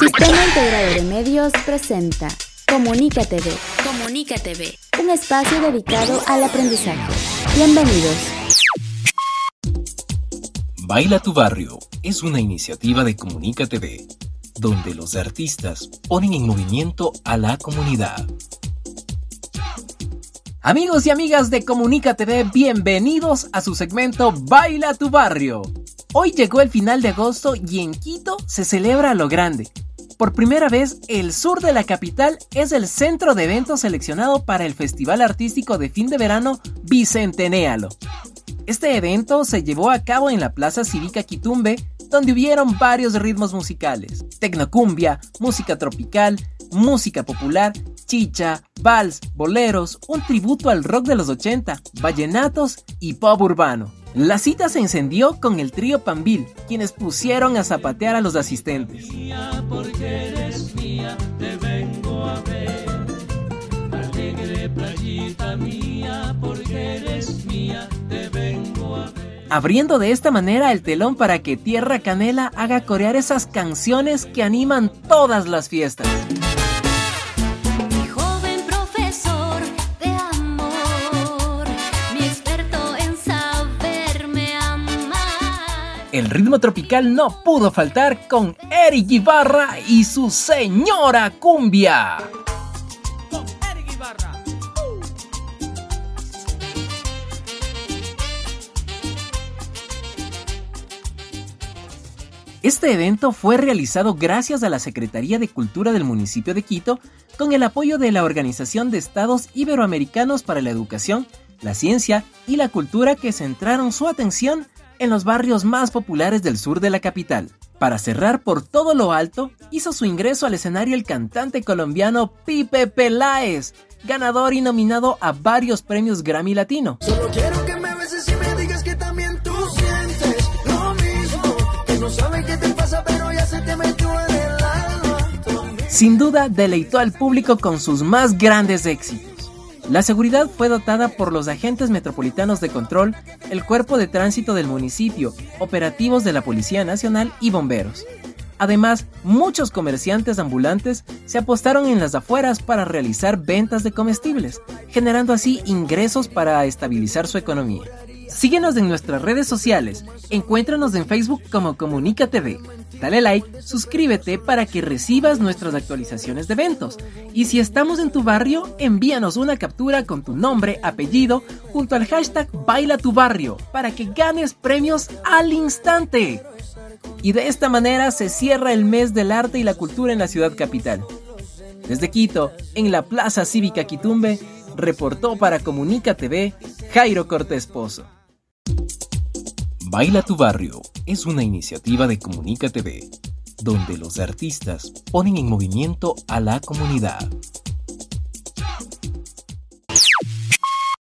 Sistema Integrado de Medios presenta Comunica TV. Comunica TV. Un espacio dedicado al aprendizaje. Bienvenidos. Baila tu barrio es una iniciativa de Comunica TV, donde los artistas ponen en movimiento a la comunidad. Amigos y amigas de Comunica TV, bienvenidos a su segmento Baila tu barrio. Hoy llegó el final de agosto y en Quito se celebra lo grande. Por primera vez, el sur de la capital es el centro de eventos seleccionado para el Festival Artístico de Fin de Verano Bicentenéalo. Este evento se llevó a cabo en la Plaza Cívica Quitumbe, donde hubieron varios ritmos musicales, tecnocumbia, música tropical, música popular, chicha, vals, boleros, un tributo al rock de los 80, vallenatos y pop urbano. La cita se encendió con el trío Pambil, quienes pusieron a zapatear a los asistentes. Abriendo de esta manera el telón para que Tierra Canela haga corear esas canciones que animan todas las fiestas. El ritmo tropical no pudo faltar con Eric Ibarra y su señora cumbia. Este evento fue realizado gracias a la Secretaría de Cultura del municipio de Quito con el apoyo de la Organización de Estados Iberoamericanos para la Educación, la Ciencia y la Cultura que centraron su atención en los barrios más populares del sur de la capital. Para cerrar por todo lo alto, hizo su ingreso al escenario el cantante colombiano Pipe Peláez, ganador y nominado a varios premios Grammy Latino. Sin duda, deleitó al público con sus más grandes éxitos. La seguridad fue dotada por los agentes metropolitanos de control, el cuerpo de tránsito del municipio, operativos de la Policía Nacional y bomberos. Además, muchos comerciantes ambulantes se apostaron en las afueras para realizar ventas de comestibles, generando así ingresos para estabilizar su economía. Síguenos en nuestras redes sociales, encuéntranos en Facebook como Comunica TV Dale like, suscríbete para que recibas nuestras actualizaciones de eventos. Y si estamos en tu barrio, envíanos una captura con tu nombre, apellido, junto al hashtag Baila tu barrio, para que ganes premios al instante. Y de esta manera se cierra el mes del arte y la cultura en la ciudad capital. Desde Quito, en la Plaza Cívica Quitumbe, reportó para Comunica TV Jairo Cortés Pozo. Baila tu barrio es una iniciativa de Comunica TV, donde los artistas ponen en movimiento a la comunidad.